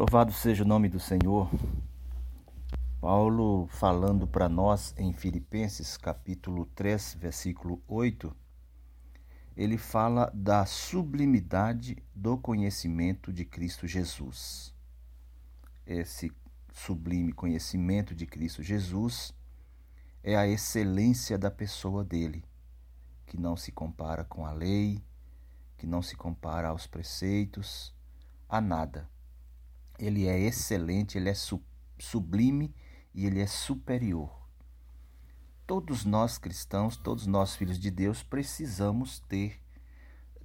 Louvado seja o nome do Senhor. Paulo falando para nós em Filipenses capítulo 3, versículo 8, ele fala da sublimidade do conhecimento de Cristo Jesus. Esse sublime conhecimento de Cristo Jesus é a excelência da pessoa dele, que não se compara com a lei, que não se compara aos preceitos, a nada ele é excelente, ele é sublime e ele é superior. Todos nós cristãos, todos nós filhos de Deus, precisamos ter,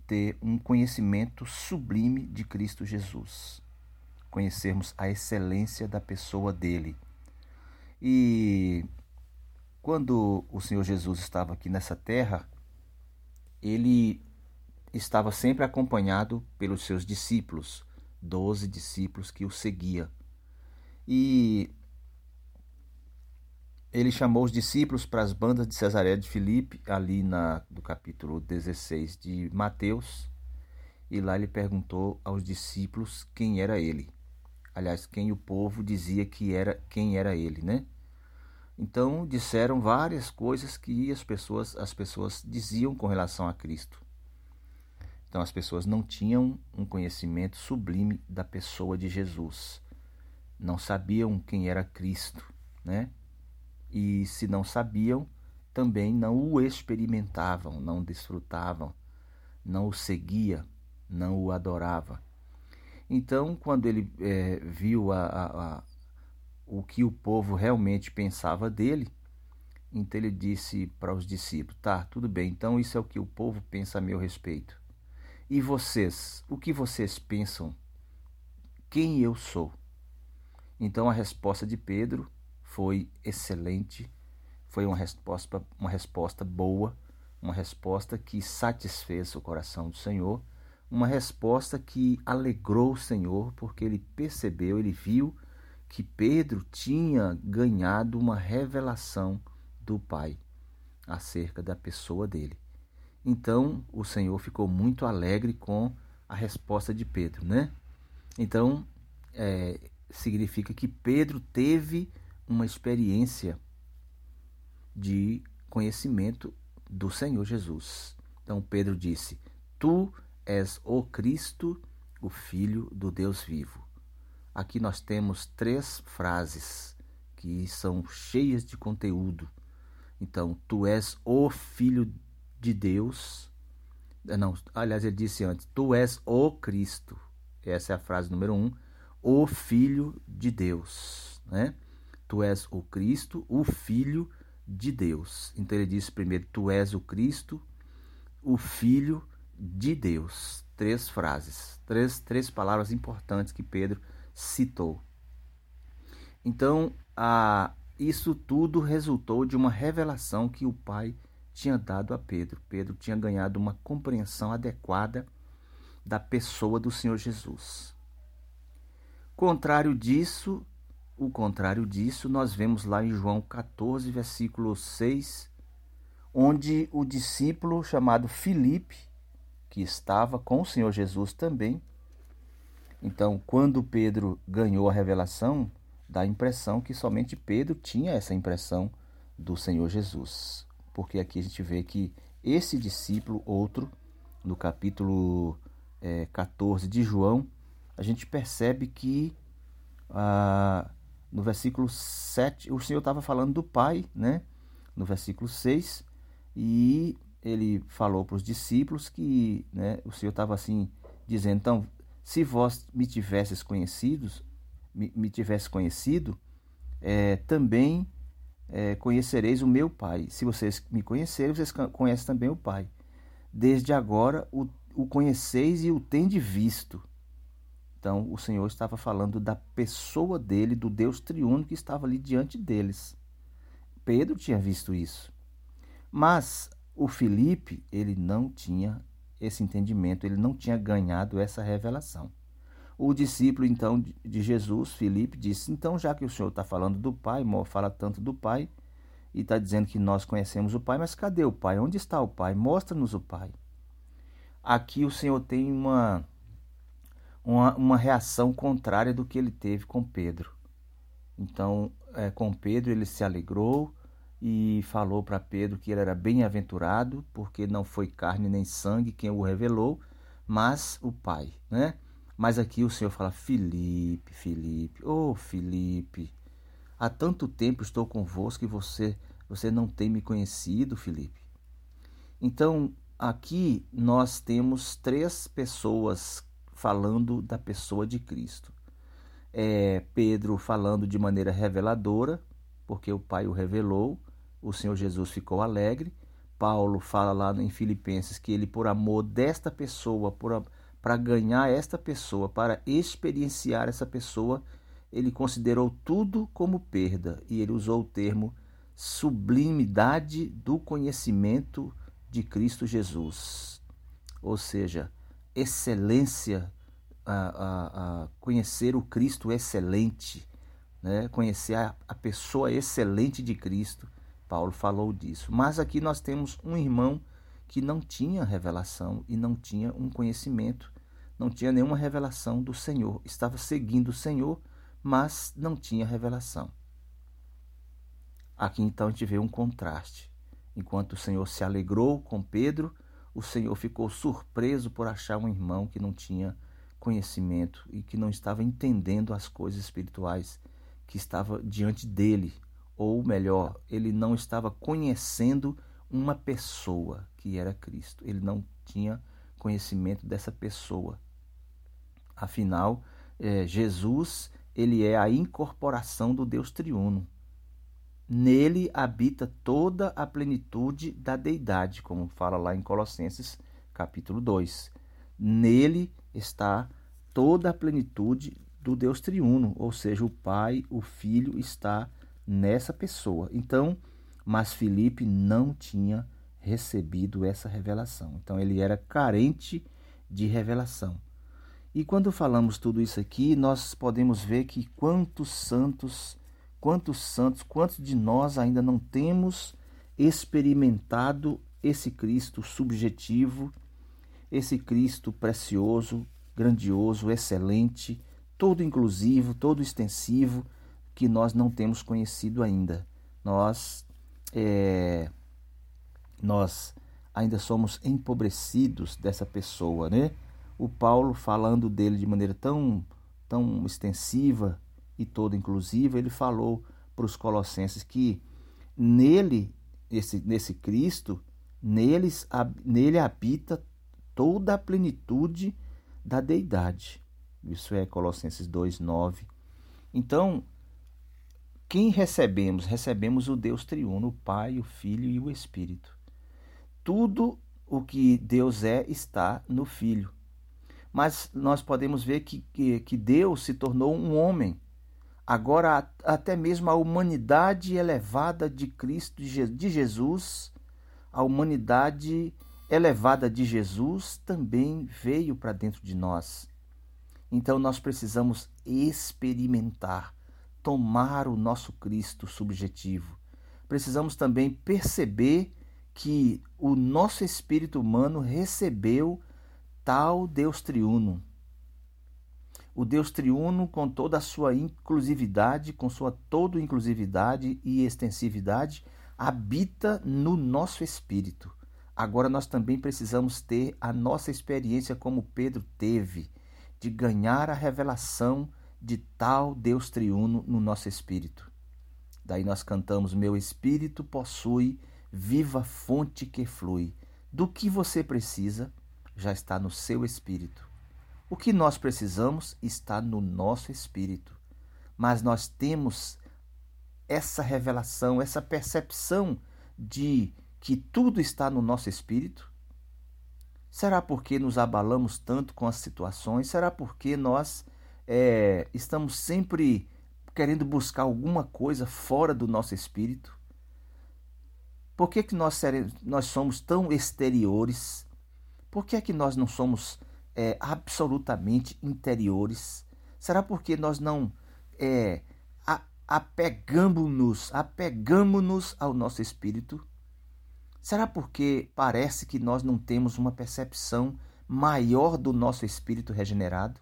ter um conhecimento sublime de Cristo Jesus. Conhecermos a excelência da pessoa dele. E quando o Senhor Jesus estava aqui nessa terra, ele estava sempre acompanhado pelos seus discípulos doze discípulos que o seguia. E ele chamou os discípulos para as bandas de Cesareia de Filipe, ali na, do capítulo 16 de Mateus, e lá ele perguntou aos discípulos quem era ele. Aliás, quem o povo dizia que era quem era ele, né? Então disseram várias coisas que as pessoas as pessoas diziam com relação a Cristo. Então as pessoas não tinham um conhecimento sublime da pessoa de Jesus. Não sabiam quem era Cristo, né? E se não sabiam, também não o experimentavam, não desfrutavam, não o seguia, não o adorava. Então, quando ele é, viu a, a, a, o que o povo realmente pensava dele, então ele disse para os discípulos: Tá, tudo bem, então isso é o que o povo pensa a meu respeito. E vocês, o que vocês pensam? Quem eu sou? Então a resposta de Pedro foi excelente, foi uma resposta, uma resposta boa, uma resposta que satisfez o coração do Senhor, uma resposta que alegrou o Senhor, porque ele percebeu, ele viu que Pedro tinha ganhado uma revelação do Pai acerca da pessoa dele. Então o Senhor ficou muito alegre com a resposta de Pedro, né? Então é, significa que Pedro teve uma experiência de conhecimento do Senhor Jesus. Então Pedro disse: Tu és o Cristo, o Filho do Deus vivo. Aqui nós temos três frases que são cheias de conteúdo. Então, tu és o Filho de Deus. Eh, não, aliás, ele disse antes: Tu és o Cristo. Essa é a frase número um. O Filho de Deus. Né? Tu és o Cristo, o Filho de Deus. Então ele disse primeiro: Tu és o Cristo, o Filho de Deus. Três frases, três, três palavras importantes que Pedro citou. Então, a, isso tudo resultou de uma revelação que o Pai tinha dado a Pedro. Pedro tinha ganhado uma compreensão adequada da pessoa do Senhor Jesus. Contrário disso, o contrário disso, nós vemos lá em João 14, versículo 6, onde o discípulo chamado Filipe, que estava com o Senhor Jesus também, então, quando Pedro ganhou a revelação, dá a impressão que somente Pedro tinha essa impressão do Senhor Jesus porque aqui a gente vê que esse discípulo, outro, no capítulo é, 14 de João, a gente percebe que ah, no versículo 7, o Senhor estava falando do Pai, né? No versículo 6, e ele falou para os discípulos que né, o Senhor estava assim dizendo, então, se vós me tivesses conhecidos, me, me tivesse conhecido, é, também é, conhecereis o meu Pai. Se vocês me conhecerem, vocês conhecem também o Pai. Desde agora o, o conheceis e o tendes visto. Então o Senhor estava falando da pessoa dele, do Deus triuno que estava ali diante deles. Pedro tinha visto isso. Mas o Felipe, ele não tinha esse entendimento, ele não tinha ganhado essa revelação. O discípulo, então, de Jesus, Filipe, disse: Então, já que o senhor está falando do Pai, fala tanto do Pai, e está dizendo que nós conhecemos o Pai, mas cadê o Pai? Onde está o Pai? Mostra-nos o Pai. Aqui o Senhor tem uma, uma, uma reação contrária do que ele teve com Pedro. Então, é, com Pedro, ele se alegrou e falou para Pedro que ele era bem-aventurado, porque não foi carne nem sangue quem o revelou, mas o Pai, né? Mas aqui o Senhor fala: Felipe, Felipe, oh Felipe, há tanto tempo estou convosco e você, você não tem me conhecido, Felipe. Então, aqui nós temos três pessoas falando da pessoa de Cristo. É Pedro falando de maneira reveladora, porque o Pai o revelou, o Senhor Jesus ficou alegre. Paulo fala lá em Filipenses que ele, por amor desta pessoa, para ganhar esta pessoa, para experienciar essa pessoa, ele considerou tudo como perda e ele usou o termo sublimidade do conhecimento de Cristo Jesus. Ou seja, excelência, a, a, a conhecer o Cristo excelente, né? conhecer a, a pessoa excelente de Cristo. Paulo falou disso. Mas aqui nós temos um irmão que não tinha revelação e não tinha um conhecimento, não tinha nenhuma revelação do Senhor. Estava seguindo o Senhor, mas não tinha revelação. Aqui então a gente vê um contraste. Enquanto o Senhor se alegrou com Pedro, o Senhor ficou surpreso por achar um irmão que não tinha conhecimento e que não estava entendendo as coisas espirituais que estava diante dele, ou melhor, ele não estava conhecendo uma pessoa que era Cristo. Ele não tinha conhecimento dessa pessoa. Afinal, é, Jesus ele é a incorporação do Deus triuno. Nele habita toda a plenitude da deidade, como fala lá em Colossenses capítulo 2. Nele está toda a plenitude do Deus triuno, ou seja, o Pai, o Filho está nessa pessoa. Então, mas Felipe não tinha recebido essa revelação. Então ele era carente de revelação. E quando falamos tudo isso aqui, nós podemos ver que quantos santos Quantos santos, quantos de nós ainda não temos experimentado esse Cristo subjetivo, esse Cristo precioso, grandioso, excelente, todo inclusivo, todo extensivo, que nós não temos conhecido ainda. Nós, é, nós ainda somos empobrecidos dessa pessoa, né? O Paulo falando dele de maneira tão, tão extensiva, e toda inclusiva, ele falou para os colossenses que nele, esse, nesse Cristo, neles, nele habita toda a plenitude da deidade. Isso é Colossenses 2, 9. Então, quem recebemos? Recebemos o Deus triuno, o Pai, o Filho e o Espírito. Tudo o que Deus é está no Filho. Mas nós podemos ver que, que, que Deus se tornou um homem Agora, até mesmo a humanidade elevada de Cristo, de Jesus, a humanidade elevada de Jesus também veio para dentro de nós. Então, nós precisamos experimentar, tomar o nosso Cristo subjetivo. Precisamos também perceber que o nosso espírito humano recebeu tal Deus triuno o Deus triuno, com toda a sua inclusividade, com sua toda inclusividade e extensividade, habita no nosso espírito. Agora nós também precisamos ter a nossa experiência como Pedro teve, de ganhar a revelação de tal Deus triuno no nosso espírito. Daí nós cantamos: Meu espírito possui viva fonte que flui. Do que você precisa já está no seu espírito. O que nós precisamos está no nosso espírito, mas nós temos essa revelação, essa percepção de que tudo está no nosso espírito? Será porque nos abalamos tanto com as situações? Será porque nós é, estamos sempre querendo buscar alguma coisa fora do nosso espírito? Por que, que nós, nós somos tão exteriores? Por que é que nós não somos é, absolutamente interiores? Será porque nós não é, apegamos-nos, apegamos-nos ao nosso espírito? Será porque parece que nós não temos uma percepção maior do nosso espírito regenerado?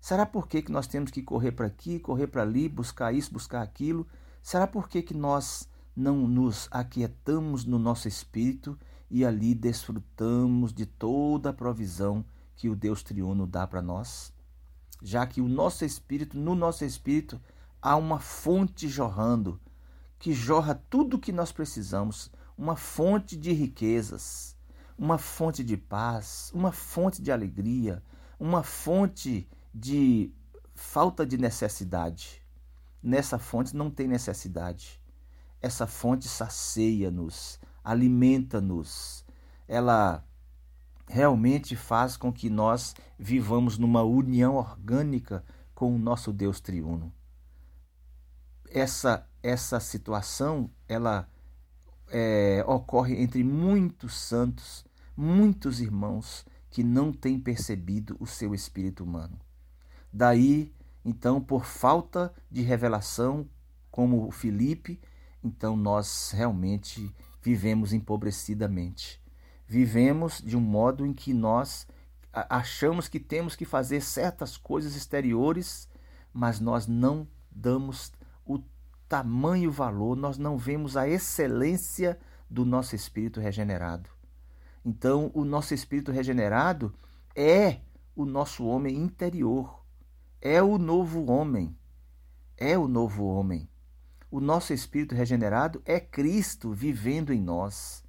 Será por que, que nós temos que correr para aqui, correr para ali, buscar isso, buscar aquilo? Será por que, que nós não nos aquietamos no nosso espírito e ali desfrutamos de toda a provisão que o Deus triuno dá para nós? Já que o nosso espírito, no nosso espírito, há uma fonte jorrando, que jorra tudo o que nós precisamos, uma fonte de riquezas, uma fonte de paz, uma fonte de alegria, uma fonte de falta de necessidade. Nessa fonte não tem necessidade. Essa fonte sacia-nos, alimenta-nos. Ela realmente faz com que nós vivamos numa união orgânica com o nosso Deus triuno. Essa essa situação ela é, ocorre entre muitos santos, muitos irmãos que não têm percebido o seu espírito humano. Daí, então, por falta de revelação, como o Filipe, então nós realmente vivemos empobrecidamente. Vivemos de um modo em que nós achamos que temos que fazer certas coisas exteriores, mas nós não damos o tamanho valor, nós não vemos a excelência do nosso espírito regenerado. Então, o nosso espírito regenerado é o nosso homem interior, é o novo homem, é o novo homem. O nosso espírito regenerado é Cristo vivendo em nós.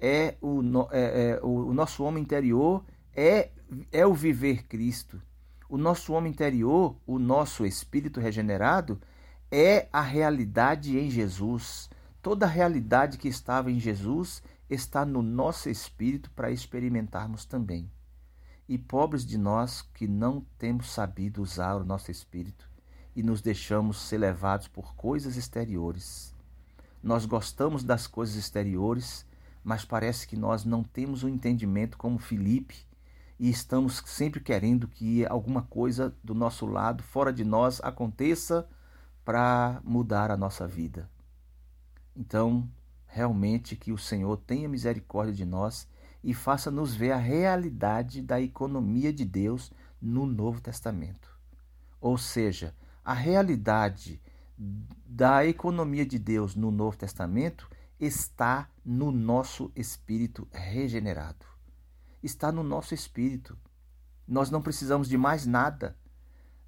É o, é, é, o nosso homem interior é, é o viver Cristo. O nosso homem interior, o nosso espírito regenerado, é a realidade em Jesus. Toda a realidade que estava em Jesus está no nosso espírito para experimentarmos também. E pobres de nós que não temos sabido usar o nosso espírito e nos deixamos ser levados por coisas exteriores. Nós gostamos das coisas exteriores, mas parece que nós não temos o um entendimento como Felipe e estamos sempre querendo que alguma coisa do nosso lado, fora de nós, aconteça para mudar a nossa vida. Então, realmente que o Senhor tenha misericórdia de nós e faça-nos ver a realidade da economia de Deus no Novo Testamento. Ou seja, a realidade da economia de Deus no Novo Testamento está no nosso espírito regenerado. Está no nosso espírito. Nós não precisamos de mais nada.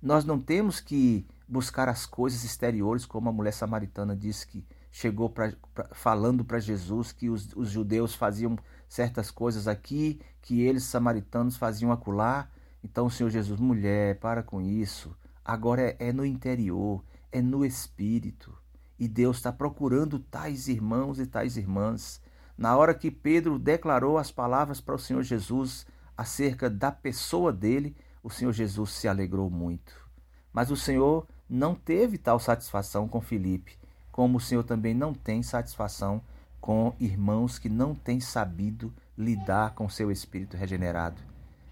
Nós não temos que buscar as coisas exteriores, como a mulher samaritana disse que chegou pra, pra falando para Jesus que os, os, judeus faziam certas coisas aqui, que eles, samaritanos, faziam acolá. Então o Senhor Jesus, mulher, para com isso. Agora é, é no interior, é no espírito. E Deus está procurando tais irmãos e tais irmãs. Na hora que Pedro declarou as palavras para o Senhor Jesus acerca da pessoa dele, o Senhor Jesus se alegrou muito. Mas o Senhor não teve tal satisfação com Filipe, como o Senhor também não tem satisfação com irmãos que não têm sabido lidar com seu espírito regenerado.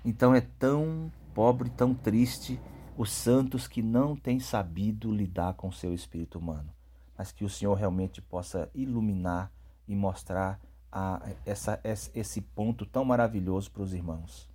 Então é tão pobre, tão triste os santos que não têm sabido lidar com seu espírito humano. Mas que o Senhor realmente possa iluminar e mostrar a, essa, esse ponto tão maravilhoso para os irmãos.